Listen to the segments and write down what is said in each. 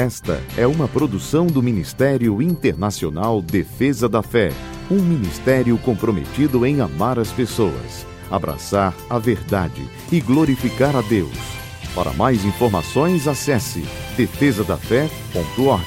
Esta é uma produção do Ministério Internacional Defesa da Fé, um ministério comprometido em amar as pessoas, abraçar a verdade e glorificar a Deus. Para mais informações, acesse defesadafé.org.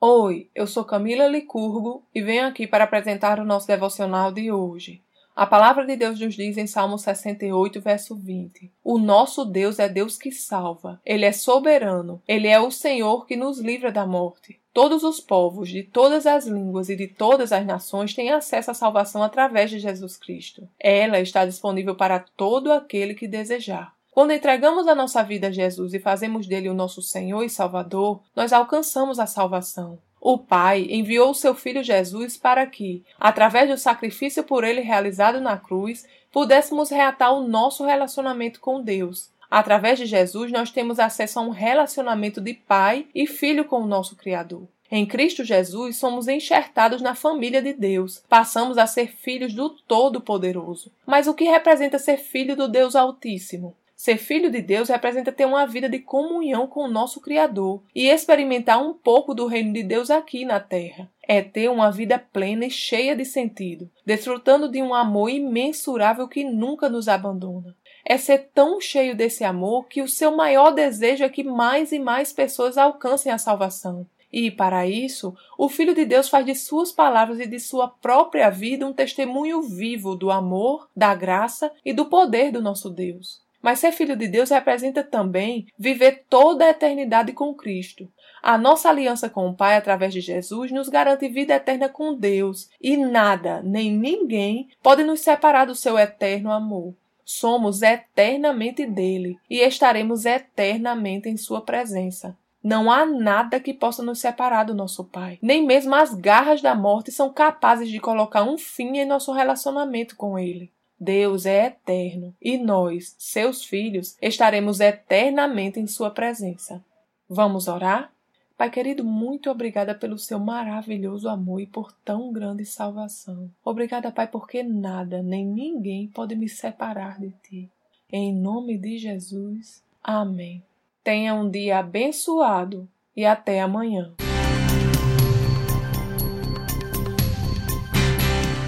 Oi, eu sou Camila Licurgo e venho aqui para apresentar o nosso devocional de hoje. A palavra de Deus nos diz em Salmo 68, verso 20: O nosso Deus é Deus que salva, ele é soberano, ele é o Senhor que nos livra da morte. Todos os povos, de todas as línguas e de todas as nações têm acesso à salvação através de Jesus Cristo. Ela está disponível para todo aquele que desejar. Quando entregamos a nossa vida a Jesus e fazemos dele o nosso Senhor e Salvador, nós alcançamos a salvação. O Pai enviou seu Filho Jesus para que, através do sacrifício por ele realizado na cruz, pudéssemos reatar o nosso relacionamento com Deus. Através de Jesus, nós temos acesso a um relacionamento de pai e filho com o nosso Criador. Em Cristo Jesus, somos enxertados na família de Deus, passamos a ser filhos do Todo-Poderoso. Mas o que representa ser filho do Deus Altíssimo? Ser filho de Deus representa ter uma vida de comunhão com o nosso Criador e experimentar um pouco do reino de Deus aqui na terra. É ter uma vida plena e cheia de sentido, desfrutando de um amor imensurável que nunca nos abandona. É ser tão cheio desse amor que o seu maior desejo é que mais e mais pessoas alcancem a salvação. E, para isso, o Filho de Deus faz de suas palavras e de sua própria vida um testemunho vivo do amor, da graça e do poder do nosso Deus. Mas ser filho de Deus representa também viver toda a eternidade com Cristo. A nossa aliança com o Pai através de Jesus nos garante vida eterna com Deus, e nada, nem ninguém, pode nos separar do seu eterno amor. Somos eternamente dele e estaremos eternamente em sua presença. Não há nada que possa nos separar do nosso Pai. Nem mesmo as garras da morte são capazes de colocar um fim em nosso relacionamento com Ele. Deus é eterno e nós, seus filhos, estaremos eternamente em Sua presença. Vamos orar? Pai querido, muito obrigada pelo seu maravilhoso amor e por tão grande salvação. Obrigada, Pai, porque nada nem ninguém pode me separar de ti. Em nome de Jesus. Amém. Tenha um dia abençoado e até amanhã.